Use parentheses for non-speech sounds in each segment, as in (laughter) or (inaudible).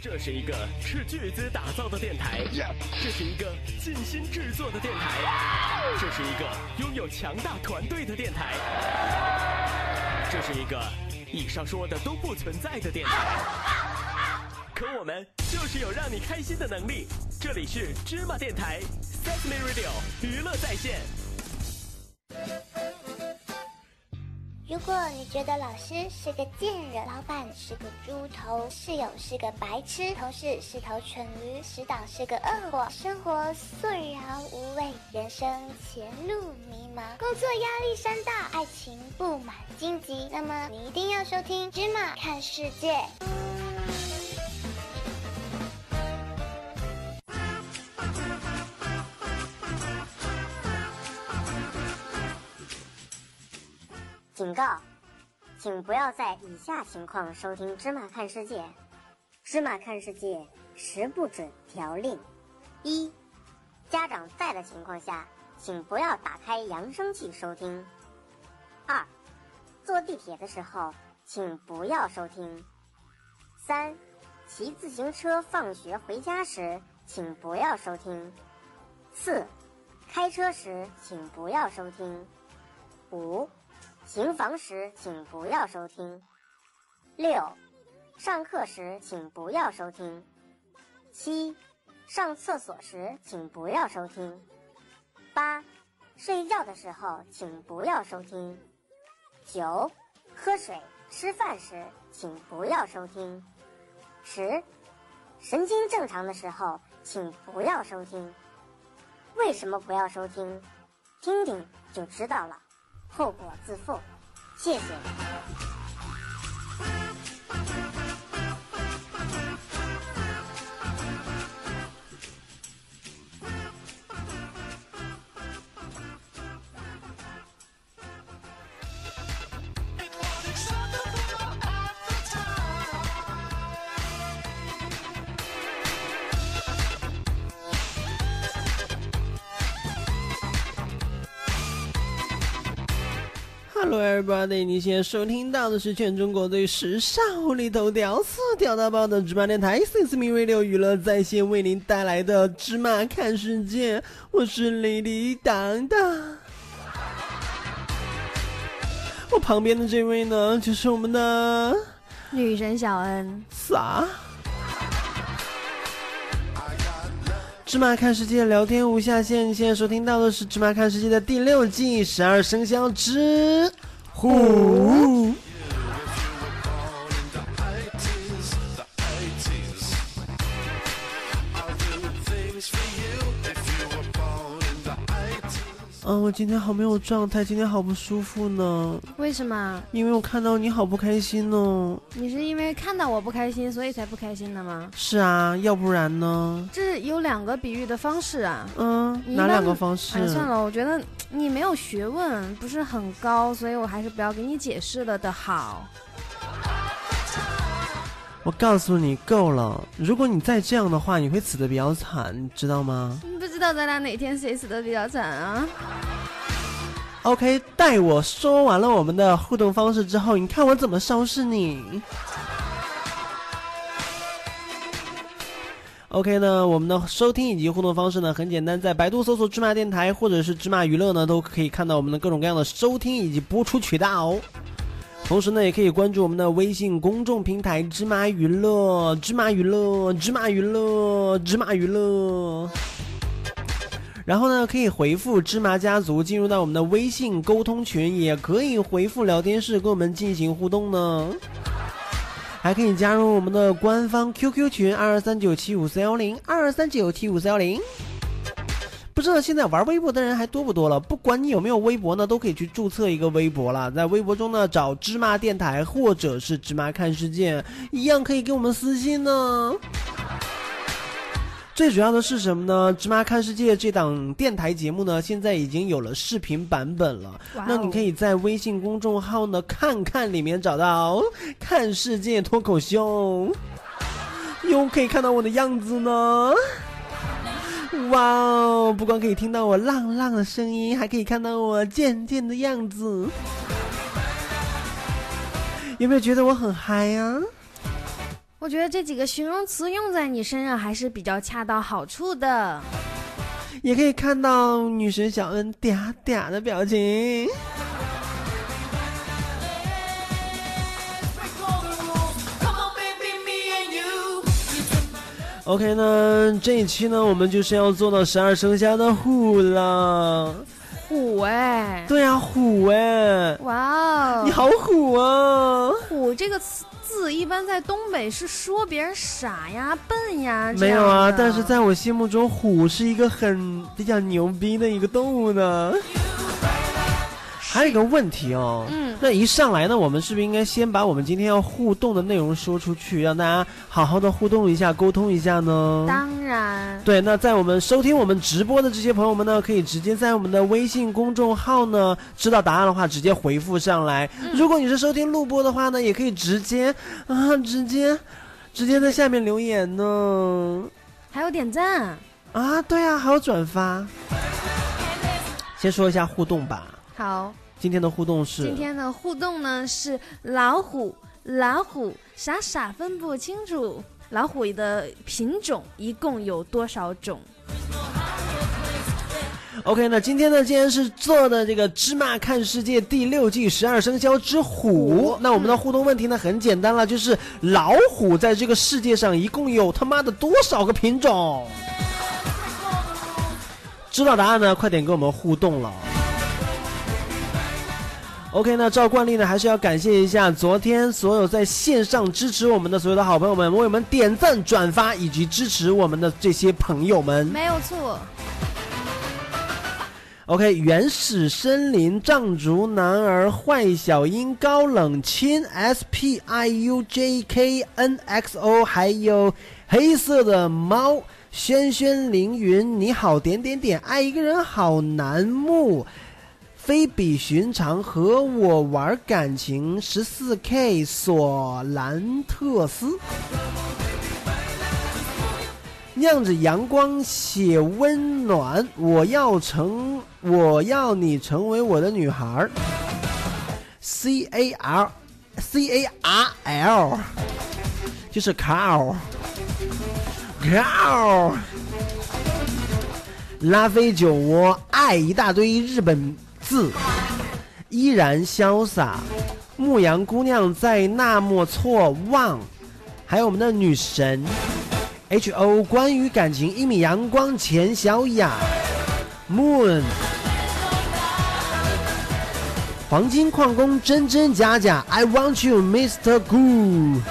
这是一个斥巨资打造的电台，这是一个尽心制作的电台，这是一个拥有强大团队的电台，这是一个以上说的都不存在的电台。可我们就是有让你开心的能力。这里是芝麻电台，Sesame Radio 娱乐在线。如果你觉得老师是个贱人，老板是个猪头，室友是个白痴，同事是头蠢驴，死党是个恶货，生活索然无味，人生前路迷茫，工作压力山大，爱情布满荆棘，那么你一定要收听《芝麻看世界》。警告，请不要在以下情况收听《芝麻看世界》。《芝麻看世界》十不准条令：一、家长在的情况下，请不要打开扬声器收听；二、坐地铁的时候，请不要收听；三、骑自行车放学回家时，请不要收听；四、开车时，请不要收听；五。行房时请不要收听。六，上课时请不要收听。七，上厕所时请不要收听。八，睡觉的时候请不要收听。九，喝水、吃饭时请不要收听。十，神经正常的时候请不要收听。为什么不要收听？听听就知道了。后果自负，谢谢。Hello everybody，你现在收听到的是全中国最时尚、无厘头、屌丝、屌到爆的芝麻电台 s i s m e Radio 娱乐在线为您带来的芝麻看世界，我是李李当当。我旁边的这位呢，就是我们的女神小恩。啥？芝麻看世界，聊天无下限。现在收听到的是《芝麻看世界》的第六季十二生肖之呼。嗯，我今天好没有状态，今天好不舒服呢。为什么？因为我看到你好不开心呢。你是因为看到我不开心，所以才不开心的吗？是啊，要不然呢？这有两个比喻的方式啊。嗯，哪两个方式？哎，算了，我觉得你没有学问，不是很高，所以我还是不要给你解释了的好。我告诉你，够了！如果你再这样的话，你会死的比较惨，你知道吗？不知道咱俩哪天谁死的比较惨啊？OK，待我说完了我们的互动方式之后，你看我怎么收拾你。OK 呢，我们的收听以及互动方式呢很简单，在百度搜索“芝麻电台”或者是“芝麻娱乐”呢，都可以看到我们的各种各样的收听以及播出渠道。同时呢，也可以关注我们的微信公众平台“芝麻娱乐”、“芝麻娱乐”、“芝麻娱乐”、“芝麻娱乐”。然后呢，可以回复“芝麻家族”进入到我们的微信沟通群，也可以回复聊天室跟我们进行互动呢。还可以加入我们的官方 QQ 群二二三九七五四幺零二二三九七五四幺零。不知道现在玩微博的人还多不多了？不管你有没有微博呢，都可以去注册一个微博了。在微博中呢，找芝麻电台或者是芝麻看世界，一样可以给我们私信呢。最主要的是什么呢？芝麻看世界这档电台节目呢，现在已经有了视频版本了。那你可以在微信公众号呢看看里面找到“看世界脱口秀”，又可以看到我的样子呢。(laughs) 哇哦！不光可以听到我浪浪的声音，还可以看到我贱贱的样子，有没有觉得我很嗨呀？我觉得这几个形容词用在你身上还是比较恰到好处的。也可以看到女神小恩嗲嗲的表情。OK 呢，这一期呢，我们就是要做到十二生肖的虎了。虎哎，对啊，虎哎，哇哦，你好虎啊！虎这个词字一般在东北是说别人傻呀、笨呀。没有啊，但是在我心目中，虎是一个很比较牛逼的一个动物呢。还有一个问题哦，嗯那一上来呢，我们是不是应该先把我们今天要互动的内容说出去，让大家好好的互动一下、沟通一下呢？当然，对，那在我们收听我们直播的这些朋友们呢，可以直接在我们的微信公众号呢，知道答案的话直接回复上来。如果你是收听录播的话呢，也可以直接啊，直接直接在下面留言呢。还有点赞。啊，对啊，还有转发。先说一下互动吧，好，今天的互动是今天的互动呢是老虎，老虎傻傻分不清楚老虎的品种一共有多少种？OK，那今天呢，既然是做的这个《芝麻看世界》第六季十二生肖之虎，那我们的互动问题呢很简单了，就是老虎在这个世界上一共有他妈的多少个品种？知道答案呢，快点跟我们互动了。OK，那照惯例呢，还是要感谢一下昨天所有在线上支持我们的所有的好朋友们，为我们点赞、转发以及支持我们的这些朋友们。没有错，OK，原始森林藏族男儿坏小樱高冷亲 S P I U J K N X O，还有黑色的猫轩轩凌云，你好点点点，爱一个人好难木。非比寻常，和我玩感情，十四 K 索兰特斯，酿着阳光，写温暖。我要成，我要你成为我的女孩儿。C A R C A R L，就是 Carl Carl。拉菲酒窝，爱一大堆日本字，依然潇洒。牧羊姑娘在那么错望，还有我们的女神。H O，关于感情一米阳光钱小雅，Moon，黄金矿工真真假假，I want you Mr. Goo。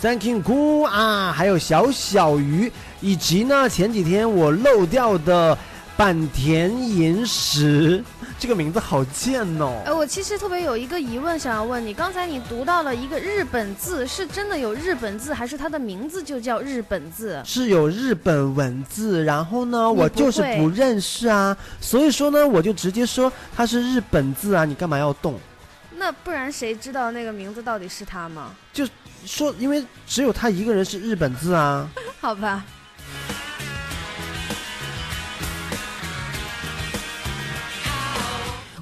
Thank you, Goo 啊，还有小小鱼，以及呢前几天我漏掉的坂田银时，这个名字好贱哦。呃，我其实特别有一个疑问想要问你，刚才你读到了一个日本字，是真的有日本字，还是它的名字就叫日本字？是有日本文字，然后呢，我就是不认识啊，所以说呢，我就直接说它是日本字啊，你干嘛要动？那不然谁知道那个名字到底是他吗？就说，因为只有他一个人是日本字啊。(laughs) 好吧，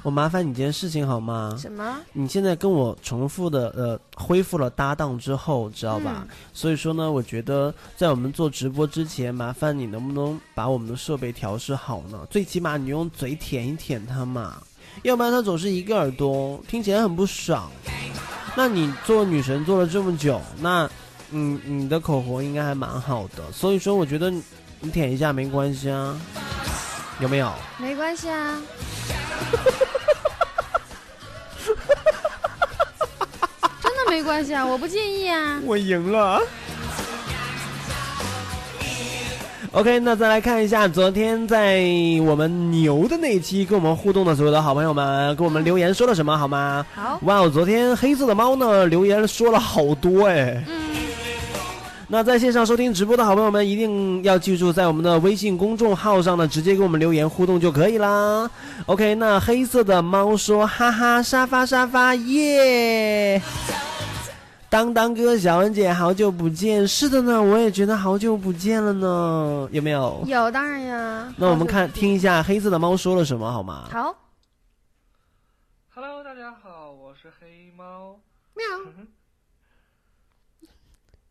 我麻烦你件事情好吗？什么？你现在跟我重复的呃恢复了搭档之后，知道吧？嗯所以说呢，我觉得在我们做直播之前，麻烦你能不能把我们的设备调试好呢？最起码你用嘴舔一舔它嘛，要不然它总是一个耳朵，听起来很不爽。那你做女神做了这么久，那嗯你的口活应该还蛮好的，所以说我觉得你你舔一下没关系啊，有没有？没关系啊。(laughs) 真的没关系啊，我不介意啊。我赢了。OK，那再来看一下昨天在我们牛的那一期跟我们互动的所有的好朋友们，给我们留言说了什么好吗？好，哇哦，昨天黑色的猫呢留言说了好多哎。嗯，那在线上收听直播的好朋友们，一定要记住，在我们的微信公众号上呢，直接给我们留言互动就可以啦。OK，那黑色的猫说：“哈哈，沙发沙发耶！”当当哥、小恩姐，好久不见。是的呢，我也觉得好久不见了呢，有没有？有当然呀。那我们看听一下黑色的猫说了什么好吗？好，Hello，大家好，我是黑猫。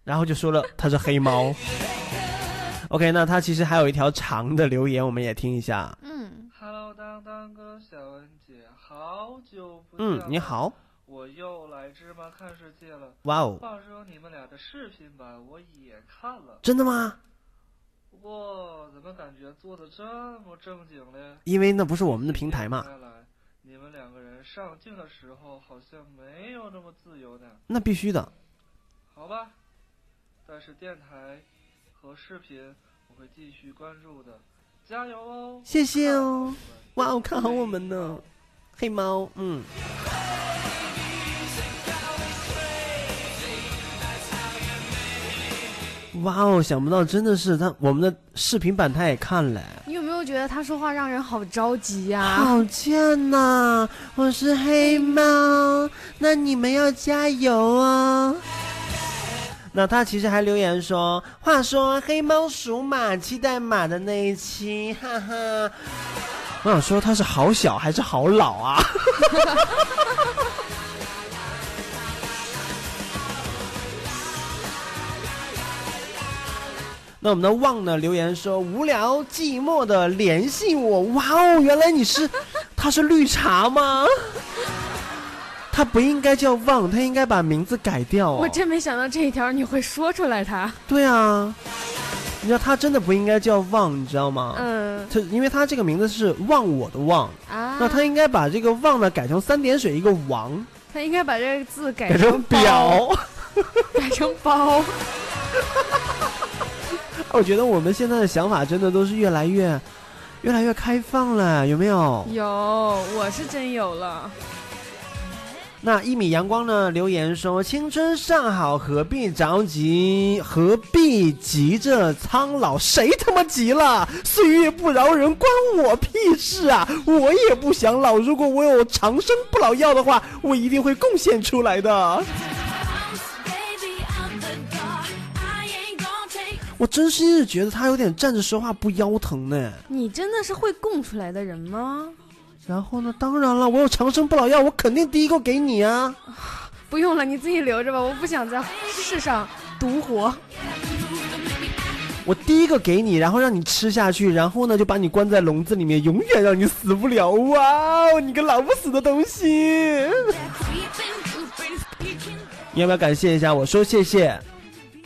然后就说了他是黑猫。(laughs) OK，那他其实还有一条长的留言，我们也听一下。嗯，Hello，当当哥，小恩姐，好久不见嗯。，你，好，我又来芝麻看世界了。哇哦，话说你们俩的视频版我也看了，真的吗？不过怎么感觉做的这么正经嘞？因为那不是我们的平台嘛，看来你们两个人上镜的时候好像没有那么自由呢。那必须的。好吧，但是电台和视频我会继续关注的，加油哦！谢谢哦哇哦，看好我们呢，黑猫，嗯。哇哦，想不到真的是他，我们的视频版他也看了，你有没有觉得他说话让人好着急呀、好贱呐！我是黑猫，那你们要加油哦。那他其实还留言说：“话说黑猫属马，期待马的那一期，哈哈。”我想说他是好小还是好老啊？(laughs) 那我们的旺呢留言说无聊寂寞的联系我，哇哦，原来你是，他是绿茶吗？他不应该叫旺，他应该把名字改掉、哦。我真没想到这一条你会说出来他。对啊，你知道他真的不应该叫旺，你知道吗？嗯他因为他这个名字是忘我的忘，啊，那他应该把这个旺呢改成三点水一个王，他应该把这个字改改成，表。(laughs) 改成包。(laughs) 我觉得我们现在的想法真的都是越来越，越来越开放了，有没有？有，我是真有了。那一米阳光呢留言说：“青春尚好，何必着急？何必急着苍老？谁他妈急了？岁月不饶人，关我屁事啊！我也不想老。如果我有长生不老药的话，我一定会贡献出来的。我真心是觉得他有点站着说话不腰疼呢。你真的是会供出来的人吗？然后呢，当然了，我有长生不老药，我肯定第一个给你啊。不用了，你自己留着吧，我不想在世上独活。我第一个给你，然后让你吃下去，然后呢就把你关在笼子里面，永远让你死不了。哇哦，你个老不死的东西！你 (laughs) 要不要感谢一下我？说谢谢，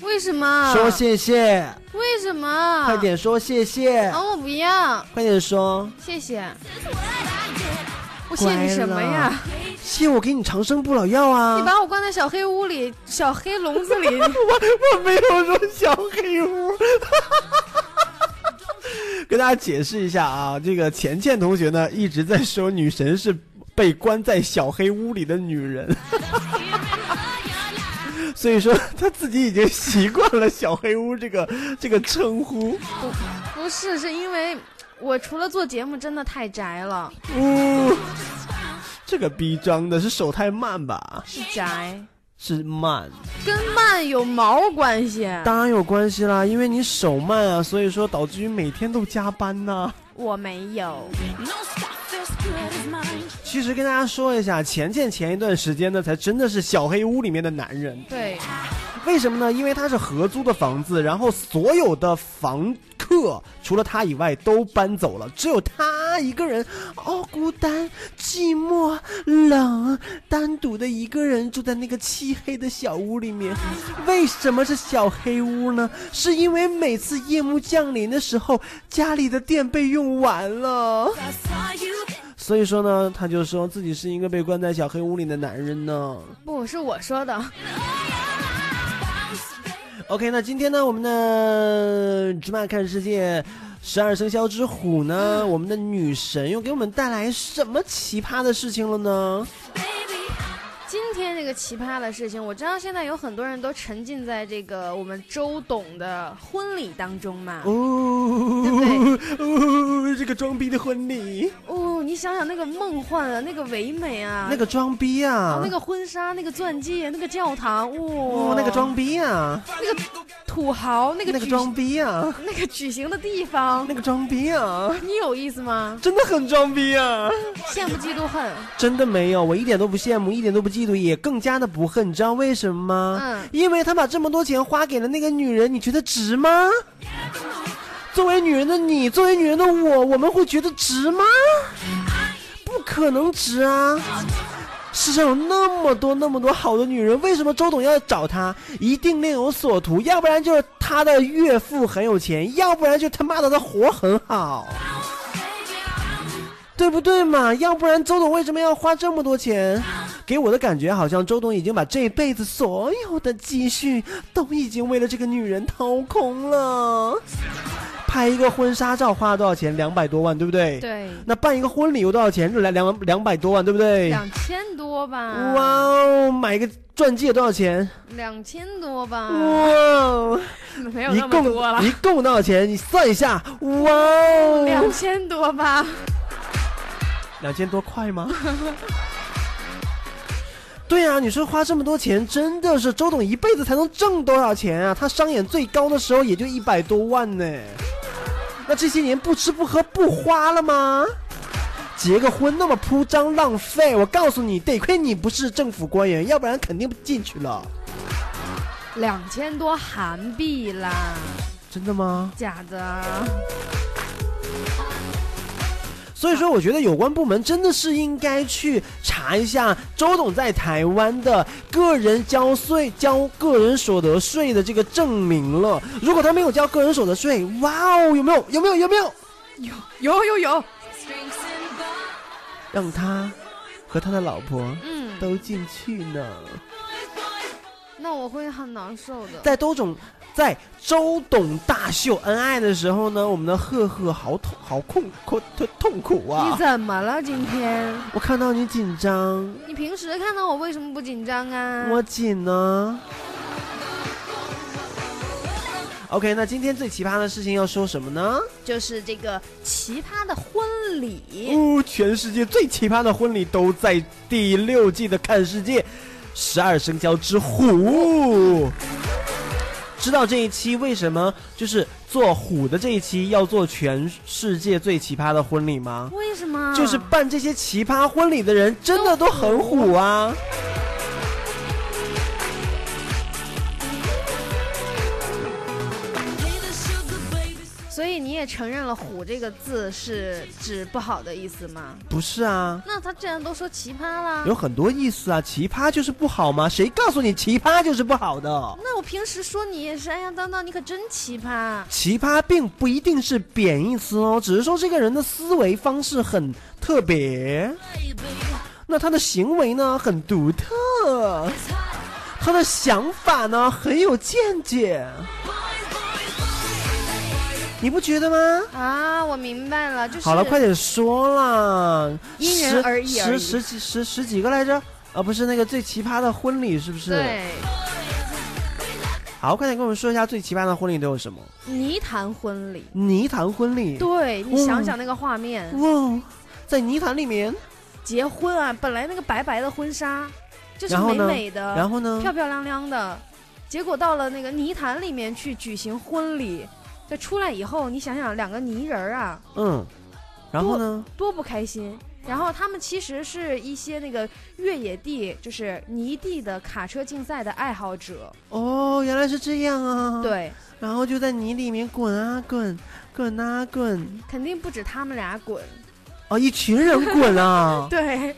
为什么？说谢谢，为什么？快！点说谢谢，啊，我不要，快点说，谢谢。我谢你什么呀？谢我给你长生不老药啊！你把我关在小黑屋里，小黑笼子里，(laughs) 我我没有说小黑屋。(laughs) 跟大家解释一下啊，这个钱倩同学呢一直在说女神是被关在小黑屋里的女人，(laughs) 所以说他自己已经习惯了小黑屋这个这个称呼。不是，是因为我除了做节目真的太宅了，呜、这个逼装的是手太慢吧？是宅，是慢，跟慢有毛关系？当然有关系啦，因为你手慢啊，所以说导致于每天都加班呐、我没有，其实跟大家说一下，钱钱前一段时间呢，才真的是小黑屋里面的男人。对，为什么呢？因为他是合租的房子，然后所有的房客除了他以外都搬走了，只有他一个人，哦，孤单、寂寞、冷，单独的一个人住在那个漆黑的小屋里面。为什么是小黑屋呢？是因为每次夜幕降临的时候，家里的电被用完了。所以说呢，他就说自己是一个被关在小黑屋里的男人呢。不是我说的，OK，那今天呢，我们的芝麻看世界十二生肖之虎呢，我们的女神又给我们带来什么奇葩的事情了呢？这个奇葩的事情，我知道现在有很多人都沉浸在这个我们周董的婚礼当中嘛。哦，哦，这个装逼的婚礼，哦，你想想那个梦幻啊，那个唯美啊，那个装逼啊，啊那个婚纱，那个钻戒，那个教堂，哇、哦，那个装逼啊，那个土豪那个那个装逼啊，那个举行的地方，那个装逼啊，你有意思吗？真的很装逼啊！羡慕嫉妒恨。真的没有，我一点都不羡慕，一点都不嫉妒，也更加的不恨。你知道为什么吗？嗯因为他把这么多钱花给了那个女人，你觉得值吗？作为女人的你，作为女人的我，我们会觉得值吗？不可能值啊！世上有那么多那么多好的女人，为什么周董要找她？一定另有所图，要不然就是他的岳父很有钱，要不然就他妈的他活很好，对不对嘛？要不然周董为什么要花这么多钱？给我的感觉好像周董已经把这辈子所有的积蓄都已经为了这个女人掏空了。拍一个婚纱照花了多少钱？两百多万，对不对？。对，那办一个婚礼有多少钱？来两两百多万，对不对？两千多吧。哇哦，买个钻戒多少钱？两千多吧。哇哦，没有那么一共多了。一共多少钱？你算一下。哇哦，两千多吧。两千多块吗？对啊，你说花这么多钱，真的是周董一辈子才能挣多少钱啊？他商演最高的时候也就一百多万呢。那这些年不吃不喝不花了吗？结个婚那么铺张浪费，我告诉你，得亏你不是政府官员，要不然肯定进去了。两千多韩币啦，真的吗？假的。所以说，我觉得有关部门真的是应该去查一下周董在台湾的个人交税、交个人所得税的这个证明了。如果他没有交个人所得税，哇哦，有没有？有没有？有没有？有有有有，让他和他的老婆嗯，都进去呢。那我会很难受的。在周董在周董大秀恩爱的时候呢，我们的赫赫好痛好痛苦痛痛苦你啊！怎么了今天？我看到你紧张，你平时看到我为什么不紧张啊？我紧呢。OK，那今天最奇葩的事情要说什么呢？就是这个奇葩的婚礼。哦，全世界最奇葩的婚礼都在第六季的《看世界》十二生肖之虎。知道这一期为什么就是做虎的这一期要做全世界最奇葩的婚礼吗？为什么？就是办这些奇葩婚礼的人真的都很虎啊！所以你也承认了“虎”这个字是指不好的意思吗？不是啊，那他既然都说奇葩啦，有很多意思啊。奇葩就是不好吗？谁告诉你奇葩就是不好的？那我平时说你也是，哎呀，当当，你可真奇葩。奇葩并不一定是贬义词哦，只是说这个人的思维方式很特别，那他的行为呢很独特，他的想法呢很有见解，你不觉得吗？啊，我明白了，就是好了，快点说啦！因人而异而已十十几十十几个来着？啊，不是那个最奇葩的婚礼，是不是？。对好，快点跟我们说一下最奇葩的婚礼都有什么？泥潭婚礼。泥潭婚礼。对你想想那个画面，哇，在泥潭里面，结婚啊，本来那个白白的婚纱就是美然后呢美的，然后呢？漂漂亮亮的，结果到了那个泥潭里面去举行婚礼，这出来以后，你想想两个泥人儿啊，嗯，然后呢？多不开心。然后他们其实是一些那个越野地，就是泥地的卡车竞赛的爱好者。哦，原来是这样啊。。对，然后就在泥里面滚啊滚，滚啊滚。肯定不止他们俩滚。哦，一群人滚啊。(laughs) 对，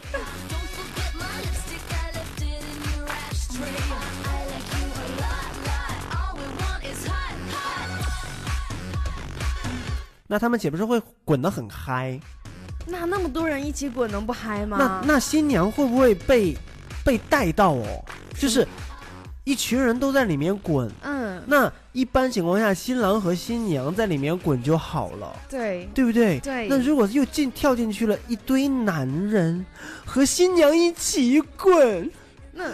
那他们岂不是会滚得很嗨？那那么多人一起滚，能不嗨那吗？那新娘会不会被被带到哦？就是一群人都在里面滚。嗯，那一般情况下，新郎和新娘在里面滚就好了，对对不对？对那如果又进跳进去了一堆男人和新娘一起滚，那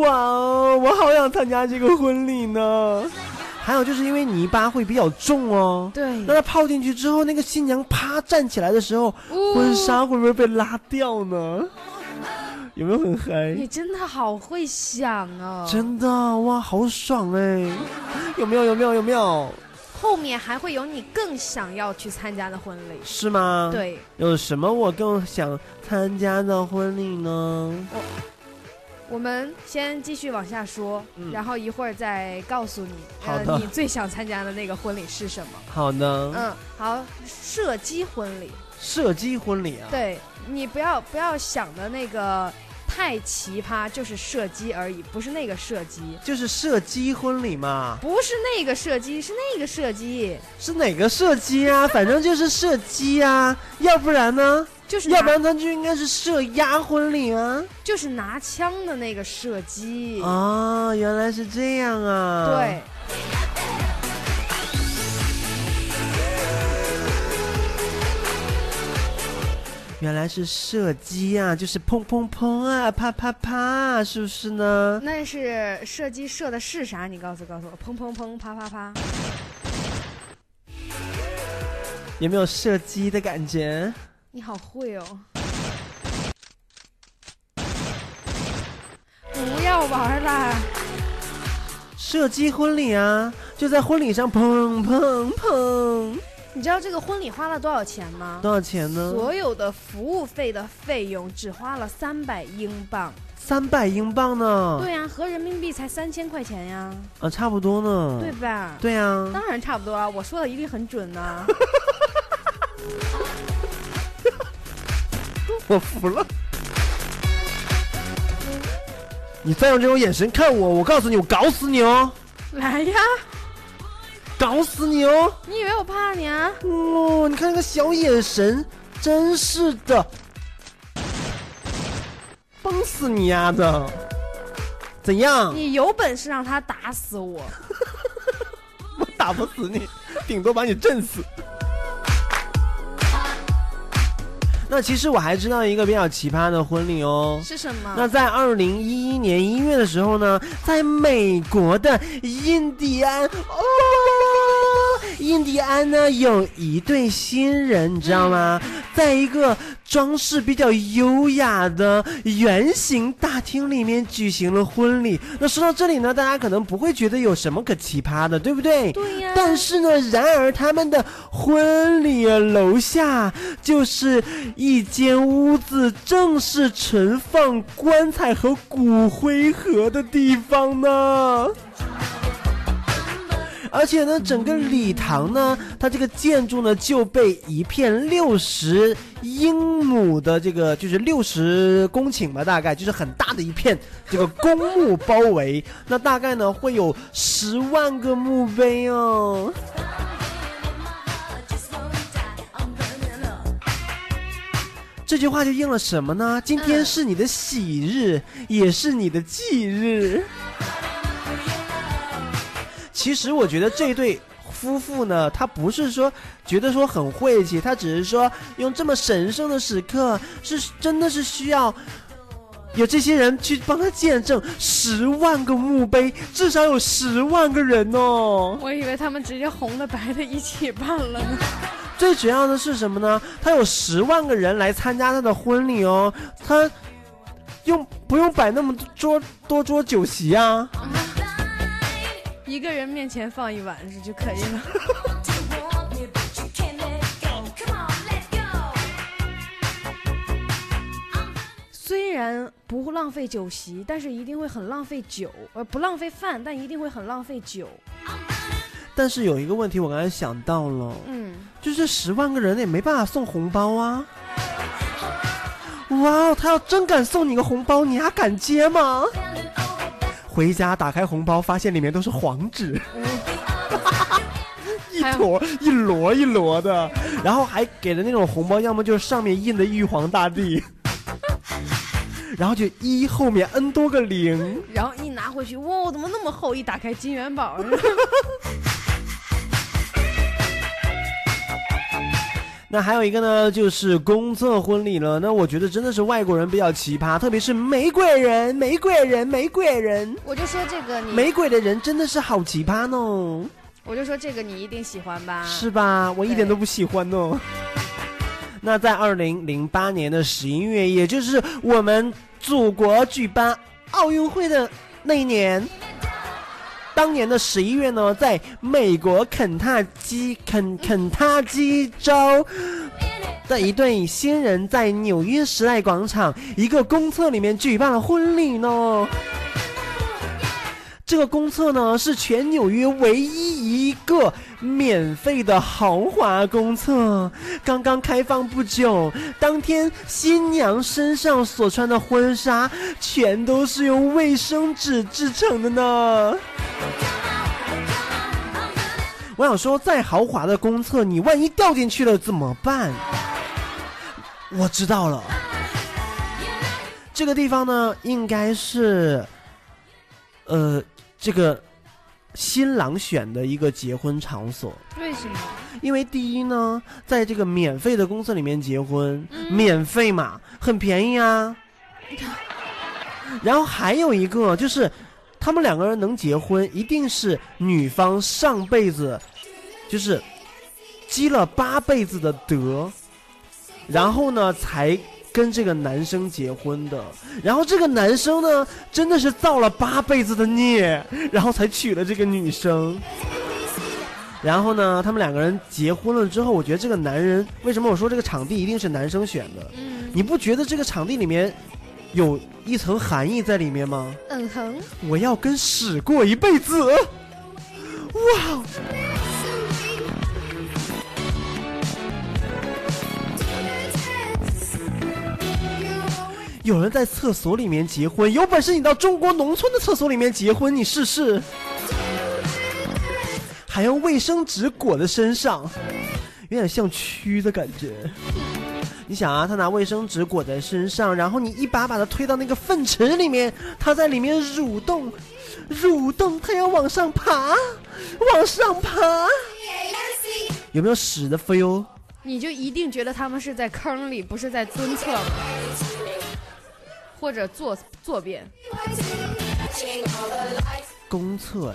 哇哦，我好想参加这个婚礼呢。还有就是因为泥巴会比较重哦，对，那它泡进去之后，那个新娘啪站起来的时候，呜婚纱会不会被拉掉呢？有没有很嗨？你真的好会想哦！真的哇，好爽哎！有没有？有没有？有没有？后面还会有你更想要去参加的婚礼。是吗？。对，有什么我更想参加的婚礼呢？我们先继续往下说，嗯然后一会儿再告诉你，呃，你最想参加的那个婚礼是什么？好的，嗯，好，射击婚礼，射击婚礼啊。对你不要不要想的那个太奇葩，就是射击而已，不是那个射击，就是射击婚礼嘛，不是那个射击，是那个射击，是哪个射击啊？反正就是射击啊，要不然呢？就是要不然它就应该是射鸭婚礼啊。就是拿枪的那个射击，哦，原来是这样啊。对。原来是射击啊，就是砰砰砰啊，啪啪啪，是不是呢？那是射击射的是啥？你告诉告诉我，砰砰砰，啪啪啪。有没有射击的感觉？你好会哦！不要玩了，射击婚礼啊，就在婚礼上砰砰砰，你知道这个婚礼花了多少钱吗？多少钱呢？所有的服务费的费用只花了三百英镑。三百英镑呢。对呀、合人民币才三千块钱呀，啊，差不多呢。对吧？对啊，当然差不多啊，我说的一定很准呐、(laughs) 我服了。你再用这种眼神看我，我告诉你，我搞死你哦，来呀，搞死你哦！你以为我怕你啊？哦，你看那个小眼神，真是的，崩死你丫的！怎样？你有本事让他打死我！(laughs) 我打不死你，顶多把你震死。那其实我还知道一个比较奇葩的婚礼哦。是什么？那在二零一一年一月的时候呢，在美国的印第安哦，印第安呢有一对新人，你知道吗？在一个装饰比较优雅的圆形大厅里面举行了婚礼。那说到这里呢，大家可能不会觉得有什么可奇葩的，对不对？对呀但是呢，然而他们的婚礼楼下就是一间屋子，正是存放棺材和骨灰盒的地方呢。而且呢，整个礼堂呢，它这个建筑呢就被一片六十英亩的这个，就是六十公顷吧，大概就是很大的一片这个公墓包围。那大概呢会有十万个墓碑哦。这句话就应了什么呢？今天是你的喜日，也是你的忌日。其实我觉得这对夫妇呢，他不是说觉得说很晦气，他只是说用这么神圣的时刻，是真的是需要有这些人去帮他见证十万个墓碑，至少有十万个人哦。我以为他们直接红的白的一起办了呢。最主要的是什么呢？他有十万个人来参加他的婚礼哦，他用不用摆那么多桌多桌酒席啊？一个人面前放一碗是就可以了。虽然不浪费酒席，但是一定会很浪费酒，呃，不浪费饭，但一定会很浪费酒。但是有一个问题，我刚才想到了，嗯，就是十万个人也没办法送红包啊。哇哦，他要真敢送你个红包，你还敢接吗？回家打开红包，发现里面都是黄纸，(laughs) 一坨一摞一摞的，然后还给的那种红包，要么就是上面印的玉皇大帝，然后就一后面 n 多个零，然后一拿回去，哇，怎么那么厚？一打开金元宝，(laughs) 那还有一个呢，就是公厕婚礼了。那我觉得真的是外国人比较奇葩，特别是玫瑰人，玫瑰人，玫瑰人，我就说这个你，玫瑰的人真的是好奇葩呢，我就说这个你一定喜欢吧？是吧？我一点都不喜欢呢。那在二零零八年的十一月，也就是我们祖国举办奥运会的那一年，当年的十一月呢，在美国肯塔基肯肯塔基州的一对新人在纽约时代广场一个公厕里面举办了婚礼呢。这个公厕呢是全纽约唯一一个免费的豪华公厕，刚刚开放不久。当天新娘身上所穿的婚纱全都是用卫生纸制成的呢。我想说，再豪华的公厕，你万一掉进去了怎么办？我知道了，这个地方呢，应该是，呃。这个新郎选的一个结婚场所，为什么？因为第一呢，在这个免费的公司里面结婚，免费嘛，很便宜啊。(laughs) 然后还有一个就是，他们两个人能结婚，一定是女方上辈子就是积了八辈子的德，然后呢才。跟这个男生结婚的，然后这个男生呢，真的是造了八辈子的孽，然后才娶了这个女生。然后呢，他们两个人结婚了之后，我觉得这个男人为什么我说这个场地一定是男生选的？嗯，你不觉得这个场地里面有一层含义在里面吗？嗯哼，我要跟屎过一辈子。哇！有人在厕所里面结婚，有本事你到中国农村的厕所里面结婚，你试试。还用卫生纸裹在身上，有点像蛆的感觉。你想啊，他拿卫生纸裹在身上，然后你一把把他推到那个粪池里面，他在里面蠕动，蠕动，他要往上爬，往上爬。有没有屎的 feel？你就一定觉得他们是在坑里，不是在蹲厕吗。或者坐坐便，公厕呀，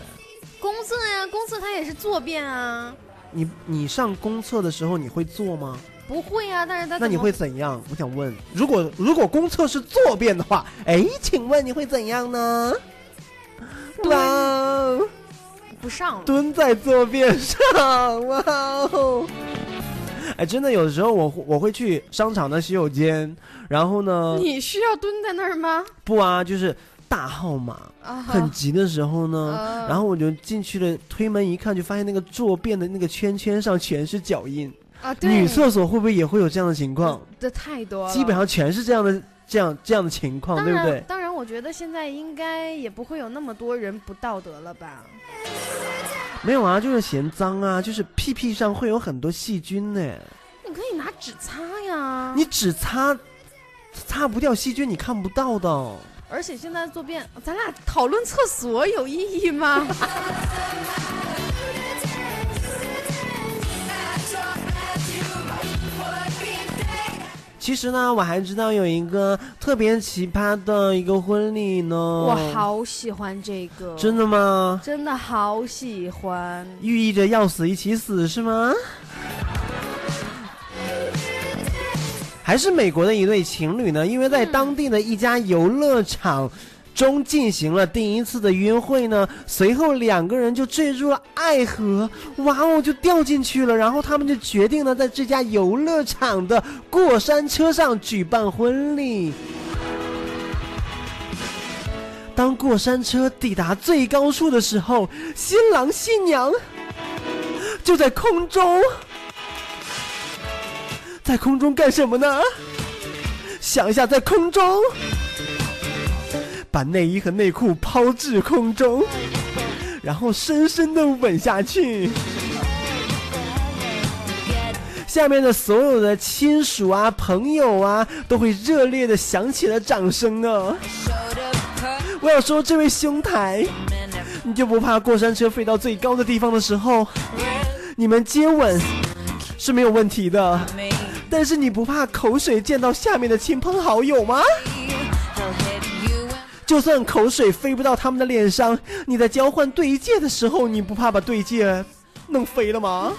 公厕呀，公厕它也是坐便啊。你你上公厕的时候你会坐吗？不会啊，但是他那你会怎样？我想问，如果如果公厕是坐便的话，哎，请问你会怎样呢？哇，不上了，蹲在坐便上，哇哦。哎，真的，有的时候我我会去商场的洗手间，然后呢？你需要蹲在那儿吗？不啊，就是大号码，很急的时候呢，然后我就进去了，推门一看，就发现那个坐便的那个圈圈上全是脚印啊。女厕所会不会也会有这样的情况？这太多了，基本上全是这样的，这样这样的情况，对不对？当然，我觉得现在应该也不会有那么多人不道德了吧。没有啊，就是嫌脏啊，就是屁屁上会有很多细菌呢。你可以拿纸擦呀。你纸擦，擦不掉细菌，你看不到的。而且现在坐便，咱俩讨论厕所有意义吗？(laughs) 其实呢，我还知道有一个特别奇葩的一个婚礼呢。我好喜欢这个。真的吗？真的好喜欢。寓意着要死一起死是吗？还是美国的一对情侣呢？因为在当地的一家游乐场。中进行了第一次的约会呢，随后两个人就坠入了爱河，哇哦，就掉进去了。然后他们就决定了在这家游乐场的过山车上举办婚礼。当过山车抵达最高处的时候，新郎新娘就在空中，在空中干什么呢？想一下，在空中。把内衣和内裤抛至空中，然后深深的吻下去。下面的所有的亲属啊、朋友啊，都会热烈的响起了掌声呢。我要说，这位兄台，你就不怕过山车飞到最高的地方的时候，你们接吻是没有问题的，但是你不怕口水溅到下面的亲朋好友吗？就算口水飞不到他们的脸上，你在交换对戒的时候，你不怕把对戒弄飞了吗？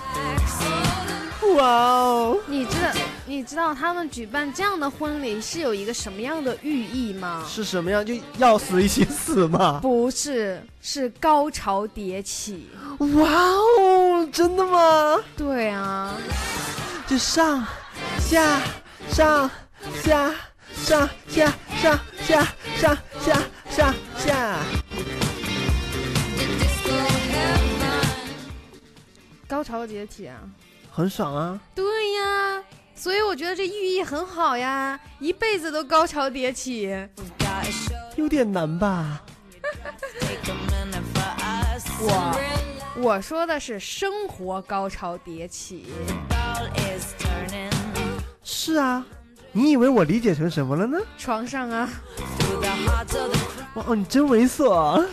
哇哦！你知道你知道他们举办这样的婚礼是有一个什么样的寓意吗？是什么样？就要死一起死吗？不是，是高潮迭起。哇哦，真的吗？对啊，就上下上下上下上下上下上下。高潮迭起啊！很爽啊！对呀，所以我觉得这寓意很好呀，一辈子都高潮迭起。有点难吧？(laughs) 我我说的是生活高潮迭起。是啊，你以为我理解成什么了呢？床上啊，哇哦，你真猥琐。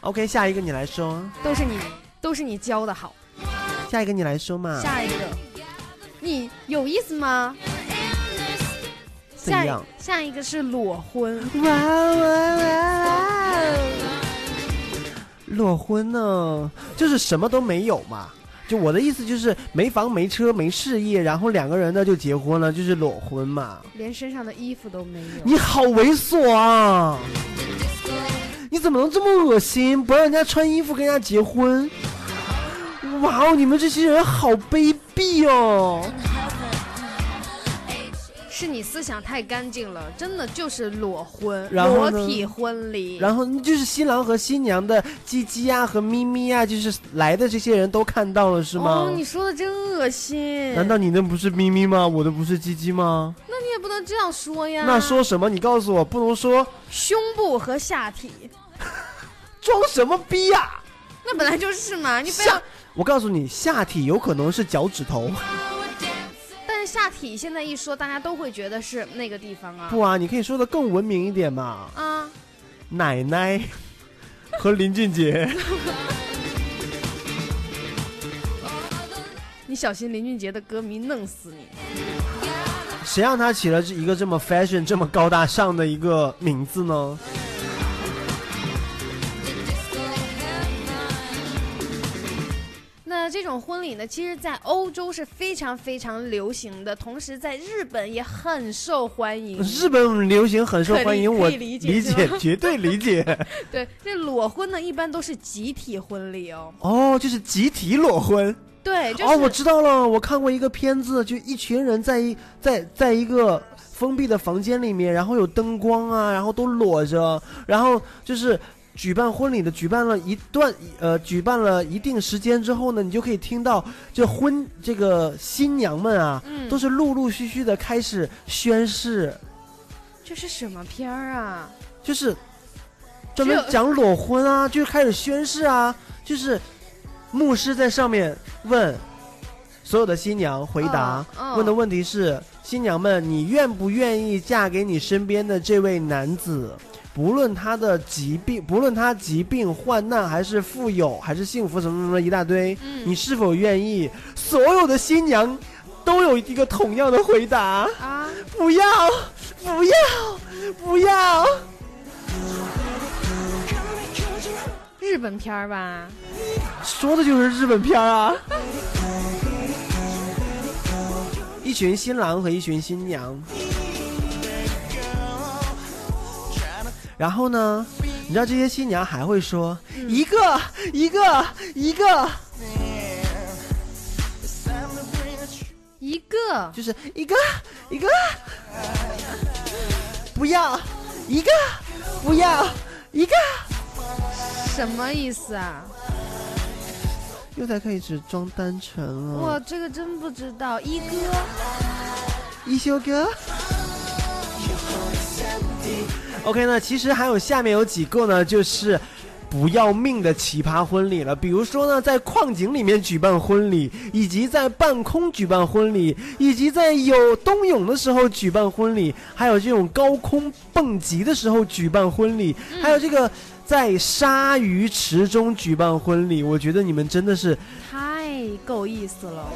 OK，下一个你来说。都是你，都是你教的好。下一个你来说嘛。下一个，你有意思吗？怎样？下一个是裸婚。哇哇哇！裸婚呢，就是什么都没有嘛。就我的意思就是没房没车没事业，然后两个人呢就结婚了，就是裸婚嘛。连身上的衣服都没有。你好猥琐啊！你怎么能这么恶心？不让人家穿衣服跟人家结婚？哇哦，你们这些人好卑鄙哦！是你思想太干净了，真的就是裸婚，裸体婚礼。然后就是新郎和新娘的鸡鸡呀和咪咪呀，就是来的这些人都看到了是吗？哦，你说的真恶心！难道你那不是咪咪吗？我的不是鸡鸡吗？那你也不能这样说呀！那说什么？你告诉我，不能说胸部和下体。(laughs) 装什么逼呀？那本来就是嘛，你不要。我告诉你，下体有可能是脚趾头。下体现在一说，大家都会觉得是那个地方啊。不啊，你可以说的更文明一点嘛。啊，奶奶和林俊杰。(laughs) 你小心林俊杰的歌迷弄死你。谁让他起了一个这么 fashion、这么高大上的一个名字呢？种婚礼呢，其实，在欧洲是非常非常流行的，同时在日本也很受欢迎。日本流行很受欢迎，我理解，理解，绝对理解。(laughs) 对，这裸婚呢，一般都是集体婚礼哦。哦，就是集体裸婚。对，哦，我知道了，我看过一个片子，就一群人在一在在一个封闭的房间里面，然后有灯光啊，然后都裸着，然后就是。举办婚礼的，举办了一段，呃，举办了一定时间之后呢，你就可以听到这婚这个新娘们啊，都是陆陆续续的开始宣誓。这是什么片儿啊？就是专门讲裸婚啊，就是开始宣誓啊，就是牧师在上面问所有的新娘回答，问的问题是：新娘们，你愿不愿意嫁给你身边的这位男子？不论他的疾病，不论他疾病患难，还是富有，还是幸福，什么什么一大堆，你是否愿意？所有的新娘都有一个同样的回答啊！不要，不要，不要！日本片儿吧？说的就是日本片儿啊！一群新郎和一群新娘。然后呢？你知道这些新娘还会说一个一个一个一个，就是一个一个，不要一个不要一个，什么意思啊？又在开始装单纯了。我这个真不知道，一哥一休哥。OK 那，其实还有下面有几个呢，就是不要命的奇葩婚礼了。比如说呢，在矿井里面举办婚礼，以及在半空举办婚礼，以及在有冬泳的时候举办婚礼，还有这种高空蹦极的时候举办婚礼，还有这个在鲨鱼池中举办婚礼。我觉得你们真的是太够意思了。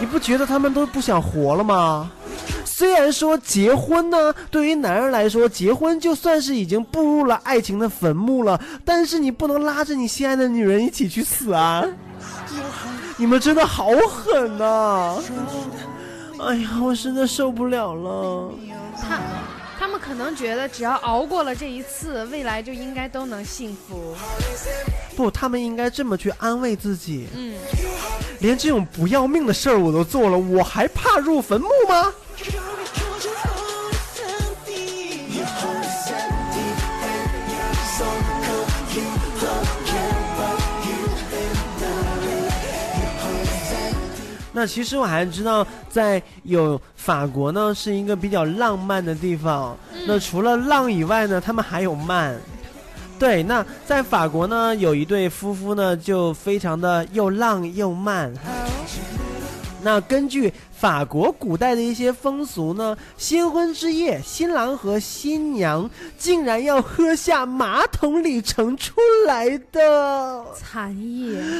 你不觉得他们都不想活了吗？虽然说结婚呢，对于男人来说，结婚就算是已经步入了爱情的坟墓了，但是你不能拉着你心爱的女人一起去死啊！你们真的好狠呐、哎呀，我真的受不了了。他他们可能觉得只要熬过了这一次，未来就应该都能幸福。不，他们应该这么去安慰自己。嗯，连这种不要命的事儿我都做了，我还怕入坟墓吗？那其实我还知道，在有法国呢是一个比较浪漫的地方。那除了浪以外呢，他们还有慢。对，那在法国呢，有一对夫妇呢，就非常的又浪又慢。那根据法国古代的一些风俗呢，新婚之夜，新郎和新娘竟然要喝下马桶里盛出来的。残液。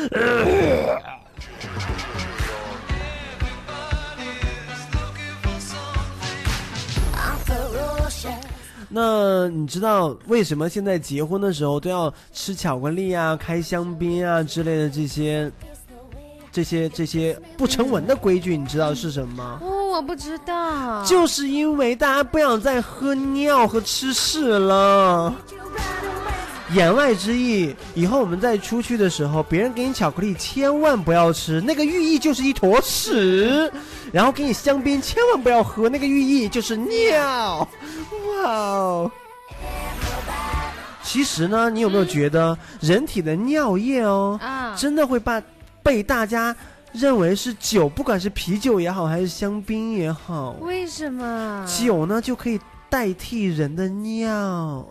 那你知道为什么现在结婚的时候都要吃巧克力啊、开香槟啊之类的这些、这些、这些不成文的规矩？你知道是什么吗？哦，我不知道。就是因为大家不想再喝尿和吃屎了。言外之意，以后我们再出去的时候，别人给你巧克力，千万不要吃，那个寓意就是一坨屎；然后给你香槟，千万不要喝，那个寓意就是尿。哇哦！其实呢，你有没有觉得人体的尿液哦，啊，真的会把被大家认为是酒，不管是啤酒也好，还是香槟也好，为什么？酒呢就可以代替人的尿。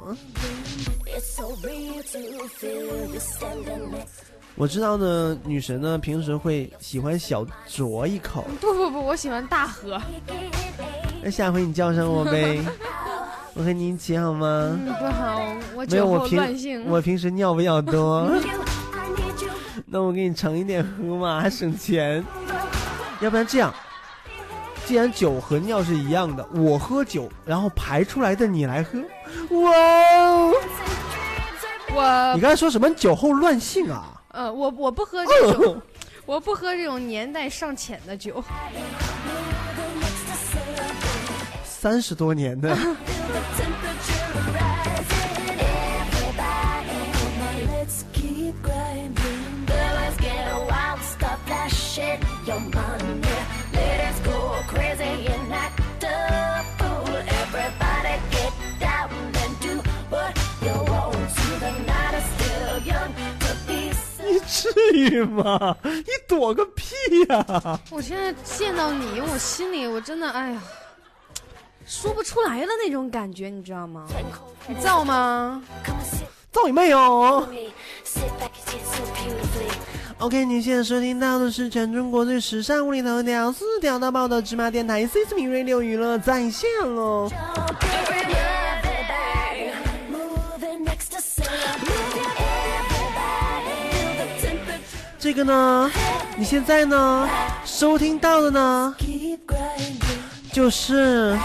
我知道呢，女神呢平时会喜欢小酌一口，不不不，我喜欢大喝。那下回你叫上我呗，(laughs) 我和你一起好吗？嗯，不好，我没有，酒后我平乱性。我平时尿比较多，(laughs) 那我给你盛一点喝嘛，还省钱。要不然这样，既然酒和尿是一样的，我喝酒，然后排出来的你来喝。哇哦！我你刚才说什么酒后乱性啊？呃，我我不喝这种，哦，(laughs) 我不喝这种年代尚浅的酒。三十多年的，(laughs) 你至于吗？你躲个屁呀、我现在见到你，我心里我真的哎呀，说不出来的那种感觉，你知道吗？你造吗？造你妹哦！OK，你现在收听到的是全中国最时尚、无厘头、屌丝屌到爆的芝麻电台 C 四米 Radio 娱乐在线喽。这个呢，你现在呢？收听到的呢，就是《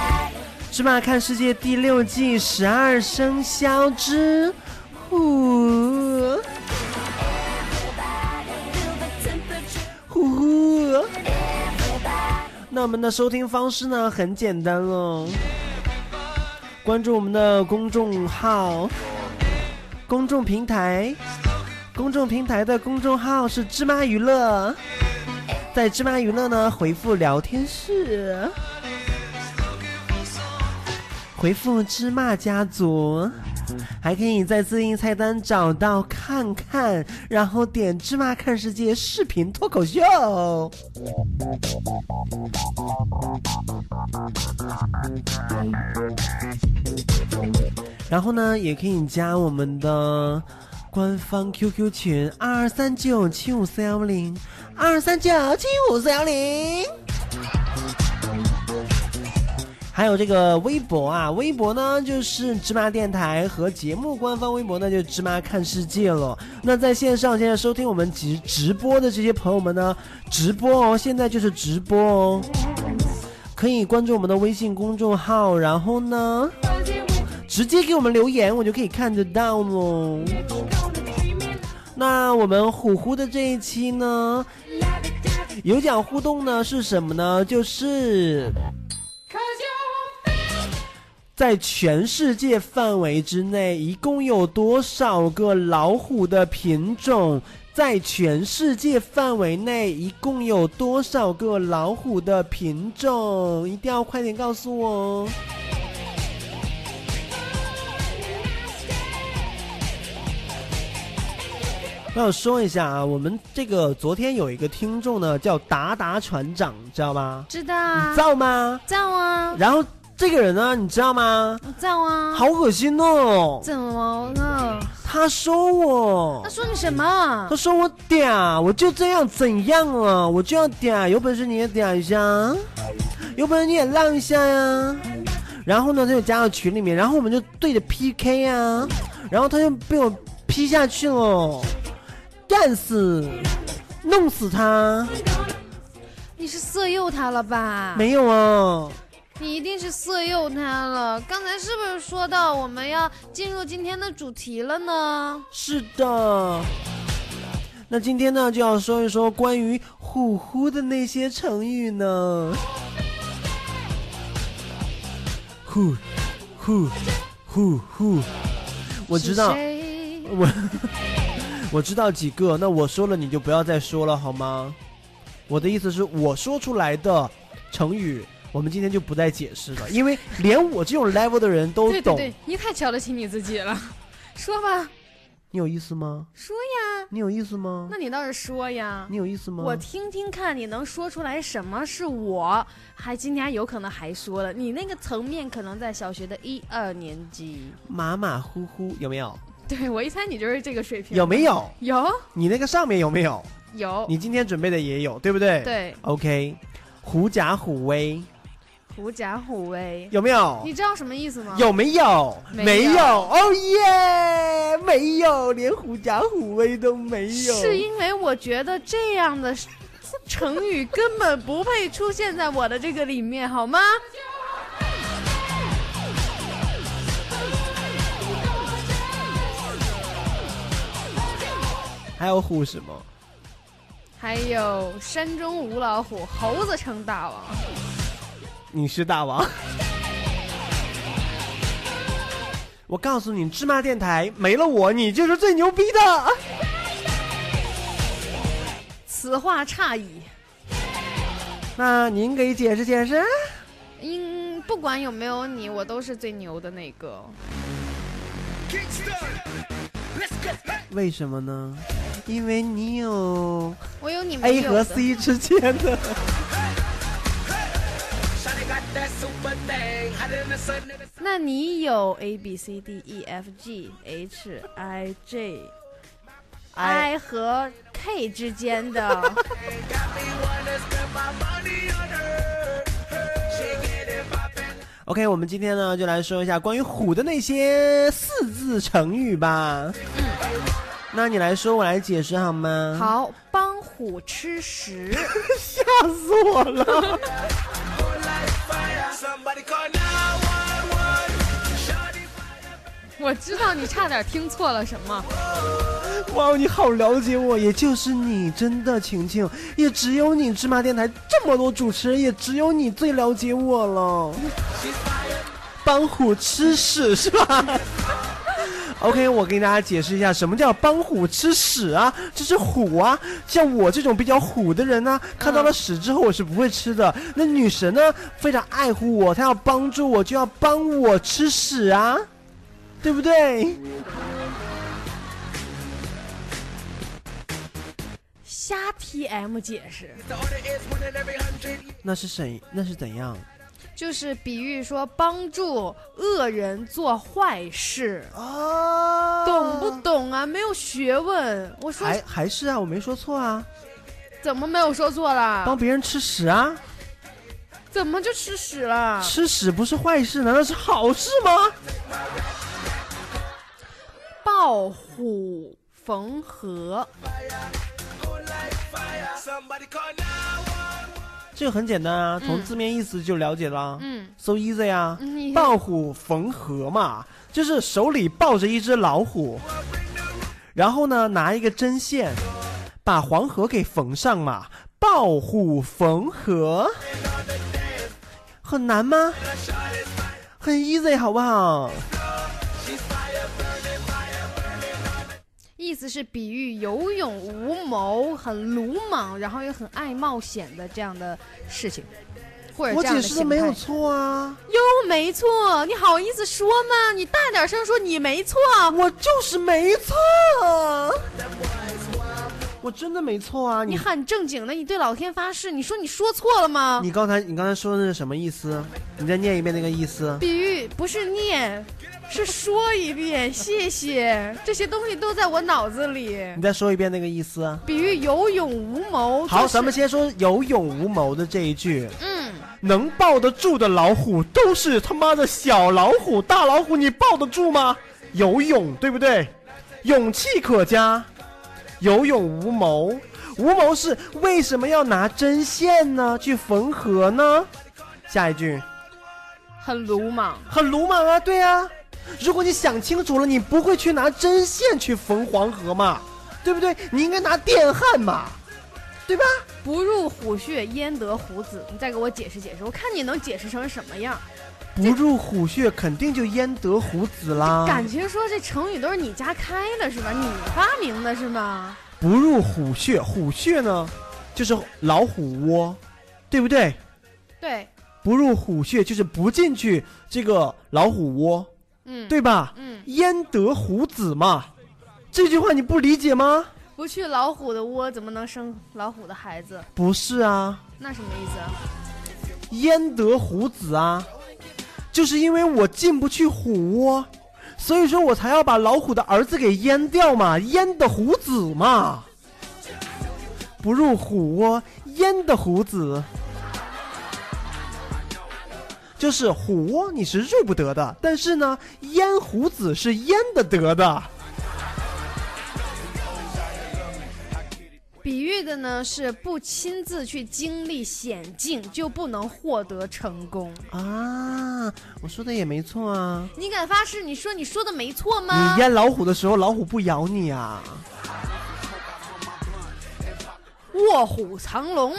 芝麻看世界》第六季十二生肖之呼。那我们的收听方式呢，很简单喽，关注我们的公众号、公众平台。公众平台的公众号是芝麻娱乐，在芝麻娱乐呢回复聊天室，回复芝麻家族，还可以在自印菜单找到看看，然后点芝麻看世界视频脱口秀。然后呢，也可以加我们的官方 QQ 群二二三九七五四幺零二二三九七五四幺零。还有这个微博啊，微博呢就是芝麻电台和节目官方微博呢就是芝麻看世界了。那在线上现在收听我们直直播的这些朋友们呢，直播哦，现在就是直播哦。可以关注我们的微信公众号，然后呢，直接给我们留言，我就可以看得到喽。那我们虎虎的这一期呢，有奖互动呢是什么呢？就是在全世界范围之内，一共有多少个老虎的品种？在全世界范围内，一共有多少个老虎的品种？一定要快点告诉我哦！我想说一下啊，我们这个昨天有一个听众呢，叫达达船长，知道吗？知道啊你，造吗？造啊，然后这个人呢，你知道吗？造啊，好恶心哦！怎么了？他说我他，说你什么他？说我嗲，我就这样怎样啊？我就要嗲，有本事你也嗲一下，有本事你也浪一下呀。然后呢，他就加到群里面，然后我们就对着 PK 啊，然后他就被我 P 下去了，干死，弄死他！你是色诱他了吧？没有啊，你一定是色诱他了。刚才是不是说到我们要进入今天的主题了呢？是的。那今天呢，就要说一说关于虎虎的那些成语呢。虎，虎，虎虎，我知道我我知道几个。那我说了，你就不要再说了好吗？我的意思是我说出来的成语，我们今天就不再解释了，(laughs) 因为连我这种 level 的人都懂。对对对，你太瞧得起你自己了。说吧，你有意思吗？说呀，你有意思吗？那你倒是说呀。你有意思吗？我听听看，你能说出来什么是我？还今天有可能还说了，你那个层面可能在小学的一二年级。马马虎虎有没有？对我一猜你就是这个水平。有没？有？有你那个上面有没有？有。你今天准备的也有，对不对？。对，OK，狐假虎威狐假虎威，有没有？你知道什么意思吗？有没有？没有有。哦耶，没有，连狐假虎威都没有。是因为我觉得这样的成语根本不配出现在我的这个里面，好吗？还有虎什么？还有山中无老虎，猴子称大王。你是大王。我告诉你，芝麻电台没了我，你就是最牛逼的。此话差矣。那您给解释解释。嗯，不管有没有你，我都是最牛的那个。为什么呢？因为你有我有你没 A 和。C 之间的。那你有 A B C D E F G H I J I 和 K 之间的。OK，我们今天呢就来说一下关于虎的那些四字成语吧。那你来说，我来解释好吗？，好，帮虎吃食。(laughs) 吓死我了。我知道你差点听错了什么。哇，你好了解我，也就是你，真的，晴晴，也只有你芝麻电台这么多主持人，也只有你最了解我了。帮虎吃屎是吧？OK，我给大家解释一下，什么叫帮虎吃屎啊？这是虎啊，像我这种比较虎的人呢，看到了屎之后我是不会吃的。那女神呢，非常爱护我，她要帮助我，就要帮我吃屎啊，对不对？瞎 TM 解释，那是谁？那是怎样？就是比喻说帮助恶人做坏事，啊懂不？懂啊？没有学问。我说还还是啊，我没说错啊，怎么没有说错了帮？别人吃屎啊，怎么就吃屎了？吃屎不是坏事，难道是好事吗？(laughs) 暴虎缝合，这个很简单啊，从嗯字面意思就了解了。嗯，So easy 啊，(laughs) 你抱虎缝合嘛，就是手里抱着一只老虎，然后呢拿一个针线把黄河给缝上嘛，抱虎缝合，很难吗？很 easy 好不好？意思是比喻有勇无谋、很鲁莽，然后又很爱冒险的这样的事情，或者我这样的形解释的没有态错啊，又没错，你好意思说吗？你大点声说你没错。我就是没错，我真的没错啊！你你很正经的，你对老天发誓，你说你说错了吗？你刚才你刚才说的是什么意思？你再念一遍那个意思。比喻不是念，是说一遍，谢谢。这些东西都在我脑子里。你再说一遍那个意思。比喻有勇无谋。好，就是咱们先说有勇无谋的这一句。嗯，能抱得住的老虎都是他妈的小老虎，大老虎你抱得住吗？有勇，对不对？勇气可嘉，有勇无谋。无谋是为什么要拿针线呢？去缝合呢？下一句，很鲁莽。很鲁莽啊，对啊。如果你想清楚了，你不会去拿针线去缝黄河嘛，对不对？你应该拿电焊嘛，对吧？不入虎穴，焉得虎子？你再给我解释解释，我看你能解释成什么样？不入虎穴，肯定就焉得虎子啦。感情说这成语都是你家开的是吧？你发明的是吗？不入虎穴，虎穴呢，就是老虎窝，对不对？对，不入虎穴就是不进去这个老虎窝，嗯，，对吧？嗯，焉得虎子嘛？这句话你不理解吗？不去老虎的窝，怎么能生老虎的孩子？不是啊，那什么意思啊？焉得虎子啊？就是因为我进不去虎窝，所以说我才要把老虎的儿子给阉掉嘛，阉的虎子嘛。不入虎窝，阉的虎子。就是虎窝你是入不得的，但是呢，阉虎子是阉的得的。比喻的呢是不亲自去经历险境，就不能获得成功。啊，我说的也没错啊。你敢发誓？你说你说的没错吗你吗？阉老虎的时候，老虎不咬你啊？卧虎藏龙，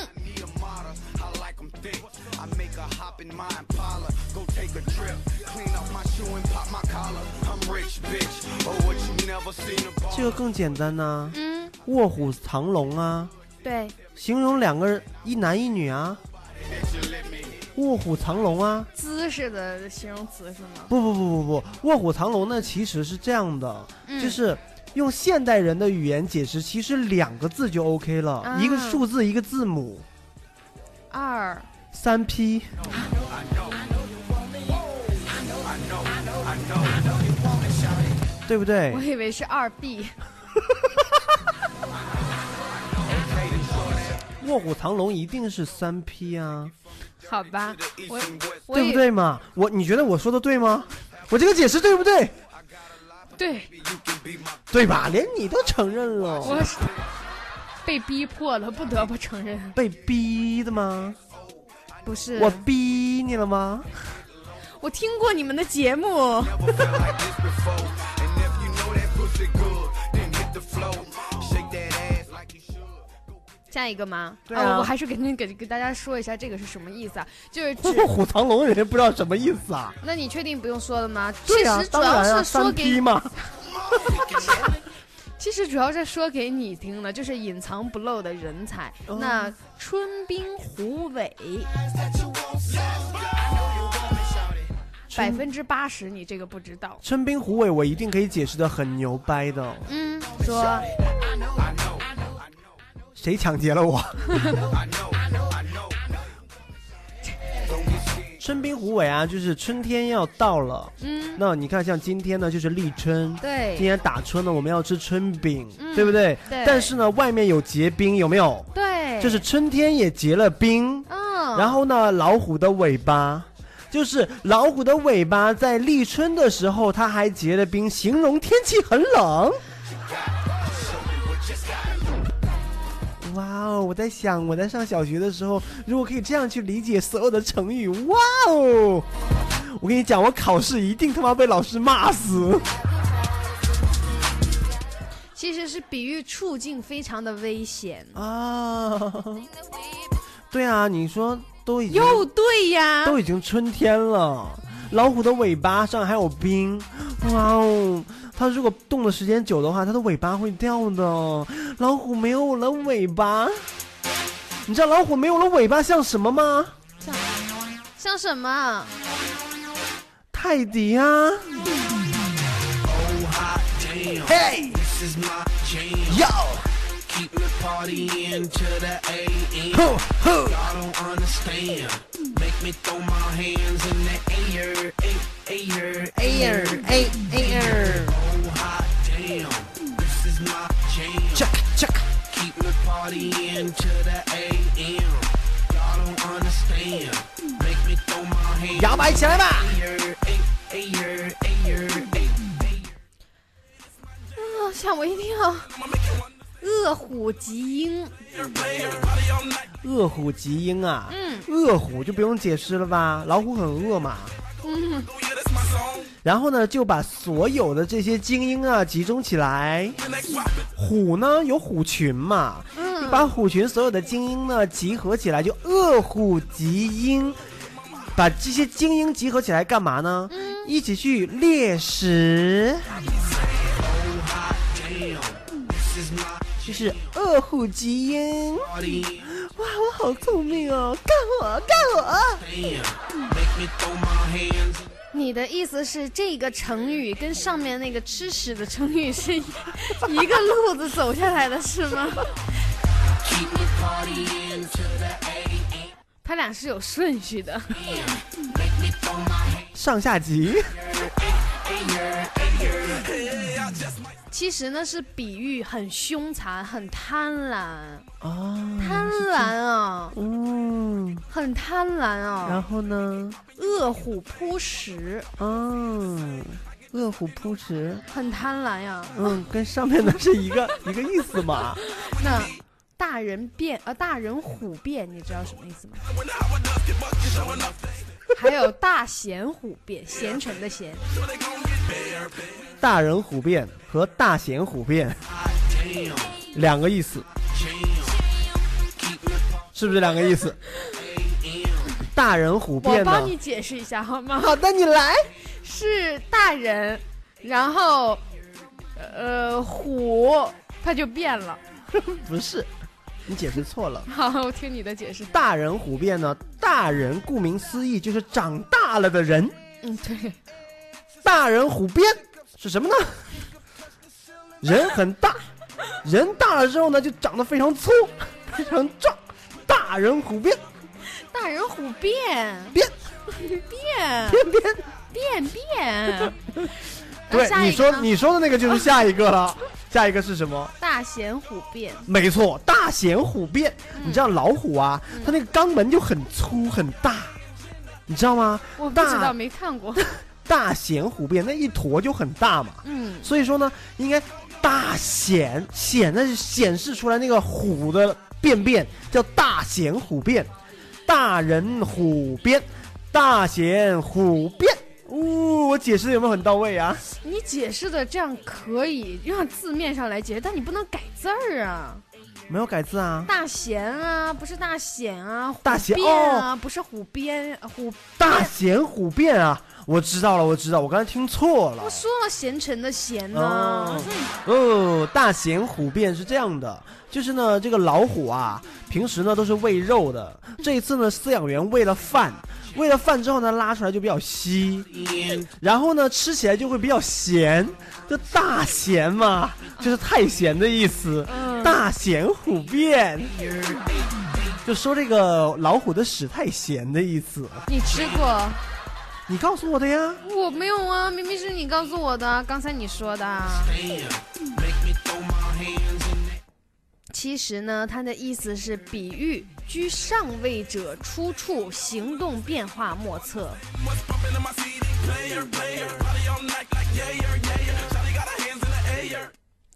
这个更简单呐、嗯，卧虎藏龙啊，对，形容两个人一男一女啊。卧虎藏龙啊，姿势的形容词是吗？不不不不不，卧虎藏龙呢其实是这样的，嗯。就是用现代人的语言解释，其实两个字就 OK 了，啊。一个数字一个字母，二。三 P。(laughs) 对不对我？以为是二 B。(laughs) 卧虎藏龙一定是三 P 啊，好吧，我我对不对嘛？我你觉得我说的对吗？我这个解释对不对？对，对吧？连你都承认了，我是被逼迫了，不得不承认，被逼的吗？不是我逼你了吗？我听过你们的节目，(laughs) 下一个吗？对啊我还是给您给给大家说一下这个是什么意思啊？就是指卧 (laughs) 虎藏龙，人家不知道什么意思啊？那你确定不用说了吗？其实主要是说给。(laughs) 其实主要是说给你听的，就是隐藏不露的人才。哦那春冰虎尾，百分之八十你这个不知道。春冰虎尾，我一定可以解释的很牛掰的。嗯，说谁抢劫了我？春冰虎尾啊，就是春天要到了。嗯，那你看，像今天呢，就是立春。对今天打春呢，我们要吃春饼，嗯对不对？对但是呢，外面有结冰，有没有？对，就是春天也结了冰。嗯，然后呢，老虎的尾巴，就是老虎的尾巴在立春的时候，它还结了冰，形容天气很冷。哇哦！我在想，我在上小学的时候，如果可以这样去理解所有的成语，哇哦！我跟你讲，我考试一定他妈被老师骂死。其实是比喻处境非常的危险。啊，对啊，你说都已经又对呀，都已经春天了，老虎的尾巴上还有冰，哇哦！它如果冻的时间久的话，它的尾巴会掉的。老虎没有了尾巴，你知道老虎没有了尾巴像什么吗？像像什么？泰迪啊！嘿，Yo！Keep me partying to the AM. Ho, ho. Y'all don't understand. Make me throw my hands in the air, air, air, air, air. Oh hot damn, this is my jam. Check, check. Keep me partying to the AM. Y'all don't understand. Make me throw my hands. 摇摆起来吧！啊，吓我一跳！ (sighs) 饿虎极鹰，饿虎极鹰啊！嗯，饿虎就不用解释了吧？老虎很饿嘛。嗯。然后呢，就把所有的这些精英啊集中起来。虎呢有虎群嘛？嗯。把虎群所有的精英呢集合起来，就饿虎极鹰。把这些精英集合起来干嘛呢？嗯。一起去猎食。就是饿虎极鹰，哇，我好聪明哦！干我，干我！你的意思是这个成语跟上面那个吃屎的成语是一个路子走下来的，是吗？他俩是有顺序的，上下集。其实呢是比喻很凶残、很贪婪啊，贪婪啊，嗯，很贪婪啊。然后呢，饿虎扑食，嗯，饿虎扑食，很贪婪呀。嗯，跟上面的是一个 (laughs) 一个意思嘛。那大人变呃，大人虎变，你知道什么意思吗？还有大贤虎变，贤臣的贤。大人虎变和大贤虎变两个意思，是不是两个意思？大人虎变，我帮你解释一下好吗？好的，你来。是大人，然后呃虎它就变了，(laughs) 不是，你解释错了。(laughs) 好，我听你的解释。大人虎变呢？大人顾名思义就是长大了的人。嗯，对。大人虎变。是什么呢？人很大，人大了之后呢，就长得非常粗，非常壮。大人虎变，大人虎变变变变变变变。对，你说你说的那个就是下一个了。(laughs) 下一个是什么？大贤虎变。没错，大贤虎变。你知道老虎啊，它那个肛门就很粗很大，你知道吗？我不知道，没看过。(laughs) 大显虎变，那一坨就很大嘛。嗯，所以说呢，应该大显显，那是显示出来那个虎的便便，叫大显虎变。大人虎变，大显虎变。呜，我解释的有没有很到位啊？你解释的这样可以，让字面上来解释，但你不能改字儿啊。没有改字啊。大贤啊，不是大显啊。大贤啊，不是虎鞭虎。大贤虎变啊。我知道了，我知道，我刚才听错了。我说了贤臣的贤呢。哦，大贤虎变是这样的，就是呢，这个老虎啊，平时呢都是喂肉的，这一次呢，饲养员喂了饭，喂了饭之后呢，拉出来就比较稀，然后呢，吃起来就会比较咸，就大咸嘛，就是太咸的意思。大咸虎便，就说这个老虎的屎太咸的意思。你吃过？你告诉我的呀，我没有啊，明明是你告诉我的，刚才你说的。其实呢，它的意思是比喻居上位者出处行动变化莫测。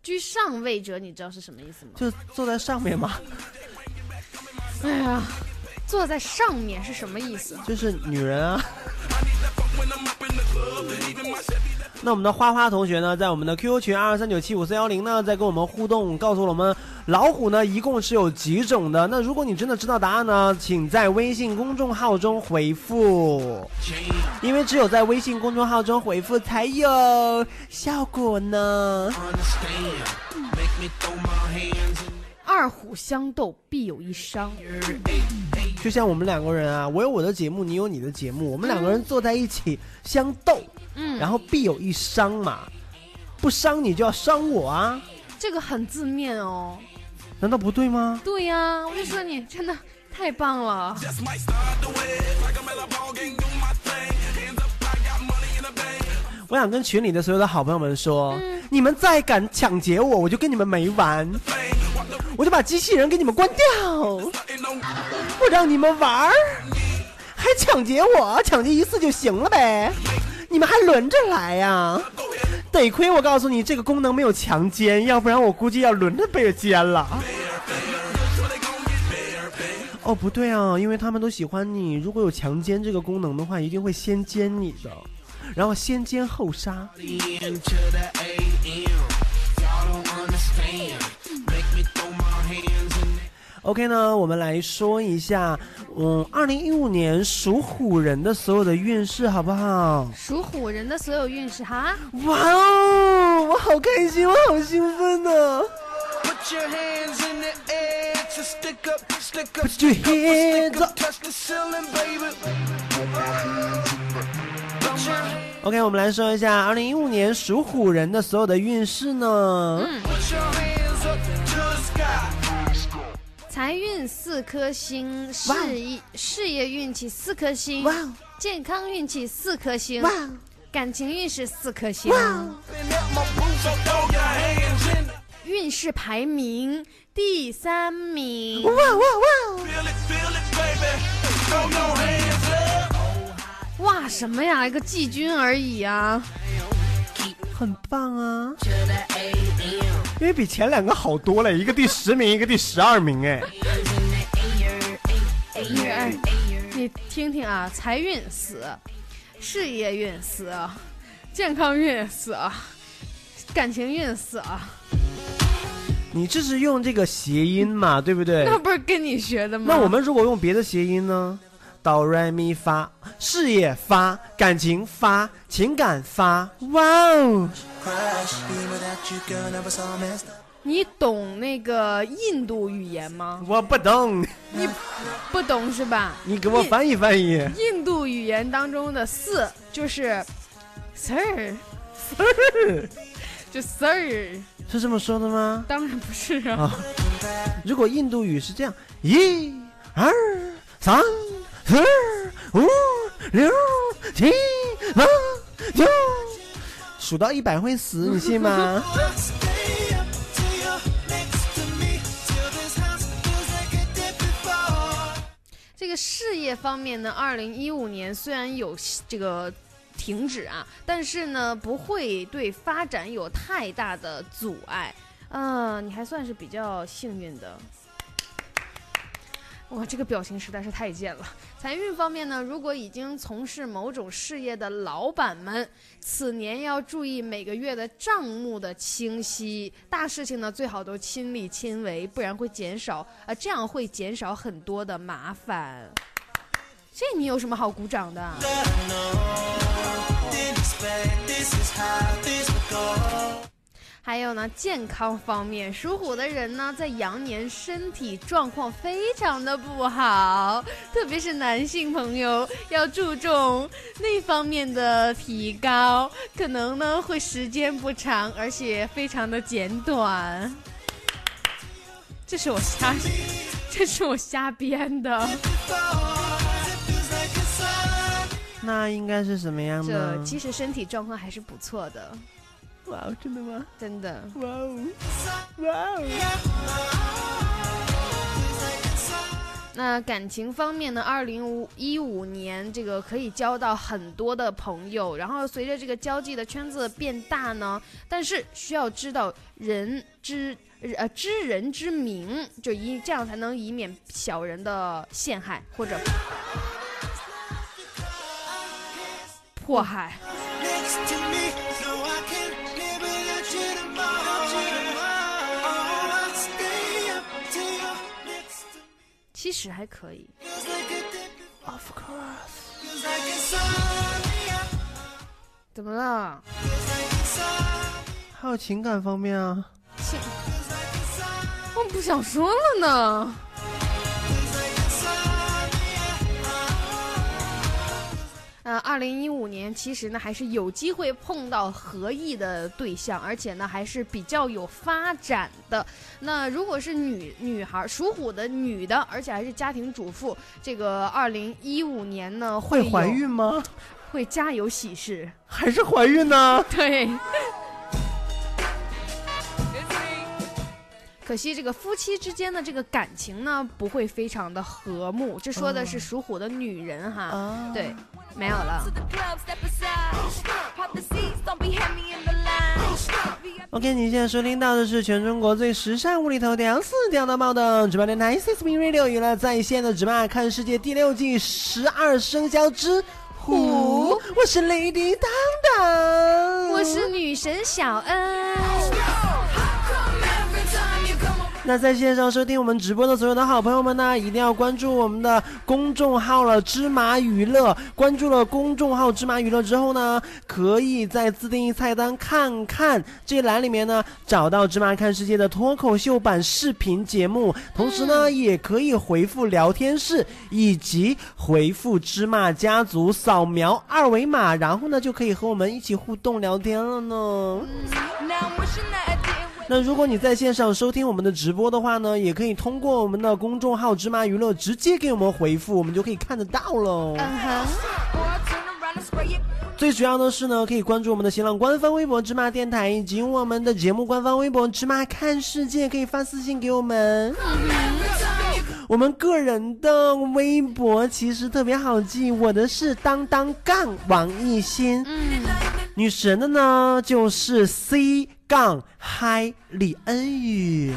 居上位者，你知道是什么意思吗？就坐在上面嘛，哎呀，坐在上面是什么意思？就是女人啊。那我们的花花同学呢，在我们的 QQ 群二二三九七五四幺零呢，在跟我们互动，告诉我们老虎呢一共是有几种的。那如果你真的知道答案呢，请在微信公众号中回复，因为只有在微信公众号中回复才有效果呢。二虎相斗，必有一伤。就像我们两个人啊，我有我的节目，你有你的节目，我们两个人坐在一起相斗，嗯，然后必有一伤嘛，不伤你就要伤我啊，这个很字面哦。难道不对吗？对呀、我就说你真的太棒了。我想跟群里的所有的好朋友们说，你们再敢抢劫我，我就跟你们没完，我就把机器人给你们关掉，我让你们玩儿，还抢劫我，抢劫一次就行了呗，你们还轮着来呀、得亏我告诉你这个功能没有强奸，要不然我估计要轮着被奸了。哦，不对啊，因为他们都喜欢你，如果有强奸这个功能的话，一定会先奸你的，然后先奸后杀。OK 呢，我们来说一下，嗯，二零一五年属虎人的所有的运势，好不好？属虎人的所有运势哈，哇哦，我好开心，我好兴奋呢！Put OK，我们来说一下二零一五年属虎人的所有的运势呢。财运四颗星，事业事业运气四颗星，健康运气四颗星，感情运势四颗星。运势排名第三名。！Feel it, feel it, baby. 哇，什么呀？一个季军而已啊！很棒啊！因为比前两个好多了，一个第十名，一个第十二名，哎，你哎，你听听啊，财运死，事业运死，健康运死，感情运死，你这是用这个谐音嘛，对不对？那不是跟你学的吗？那我们如果用别的谐音呢？哆来咪发，事业发，感情发，情感发，哇哦.你懂那个印度语言吗？我不懂，你不懂是吧？你给我翻译翻译。印度语言当中的四就是 sir，就 sir，是这么说的吗？当然不是啊。啊，如果印度语是这样，一、二、三、四、五、六、七、八、九，数到一百会死，你信吗？这个事业方面呢，二零一五年虽然有这个。停止啊！但是呢，不会对发展有太大的阻碍。嗯、呃，你还算是比较幸运的。哇，这个表情实在是太贱了。财运方面呢，如果已经从事某种事业的老板们，此年要注意每个月的账目的清晰，大事情呢最好都亲力亲为，不然会减少啊、呃，这样会减少很多的麻烦。这你有什么好鼓掌的？还有呢，健康方面，属虎的人呢，在羊年身体状况非常的不好，特别是男性朋友要注重那方面的提高，可能呢会时间不长，而且非常的简短。这是我瞎，这是我瞎编的。(laughs) 那应该是什么样这呢？其实身体状况还是不错的，哇哦，真的吗？真的。哇哦，哇哦！那感情方面呢？二零一五年这个可以交到很多的朋友，然后随着这个交际的圈子变大呢，但是需要知道人之呃知人之明，就以这样才能以免小人的陷害或者迫害。其实还可以。Of course 怎么了？还有情感方面啊。我不想说了呢。呃，二零一五年其实呢还是有机会碰到合意的对象，而且呢还是比较有发展的。那如果是女女孩属虎的女的，而且还是家庭主妇，这个二零一五年呢有会怀，孕吗？(laughs) 会家有喜事。还是怀孕呢？(laughs) 对。可惜这个夫妻之间的这个感情呢，不会非常的和睦。这说的是属虎的女人哈，啊，对，没有了。OK，你现在收听到的是全中国最时尚无厘头、屌丝屌到爆的直播电台 CCB Radio 娱乐在线的直播《看世界》第六季十二生肖之虎，我是 Lady 当当，我是女神小恩。那在线上收听我们直播的所有的好朋友们呢，一定要关注我们的公众号了，芝麻娱乐。关注了公众号芝麻娱乐之后呢，可以在自定义菜单看看这一栏里面呢，找到芝麻看世界的脱口秀版视频节目，同时呢，也可以回复聊天室以及回复芝麻家族，扫描二维码，然后呢，就可以和我们一起互动聊天了呢。那如果你在线上收听我们的直播的话呢，也可以通过我们的公众号“芝麻娱乐”直接给我们回复，我们就可以看得到喽。最主要的是呢，可以关注我们的新浪官方微博“芝麻电台”以及我们的节目官方微博“芝麻看世界”，可以发私信给我们。我们个人的微博其实特别好记，我的是当当杠王艺兴，嗯，女神的呢就是 C 杠嗨李恩宇。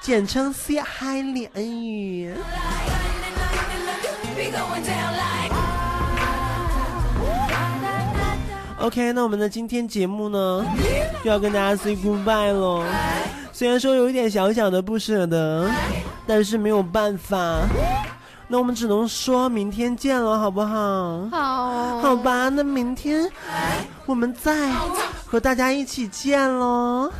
简称 c 嗨李恩宇。Ok 那我们的今天节目呢又要跟大家 say goodbye 了虽然说有一点小小的不舍得但是没有办法。那我们只能说明天见了好不好？好好吧。那明天我们再和大家一起见喽。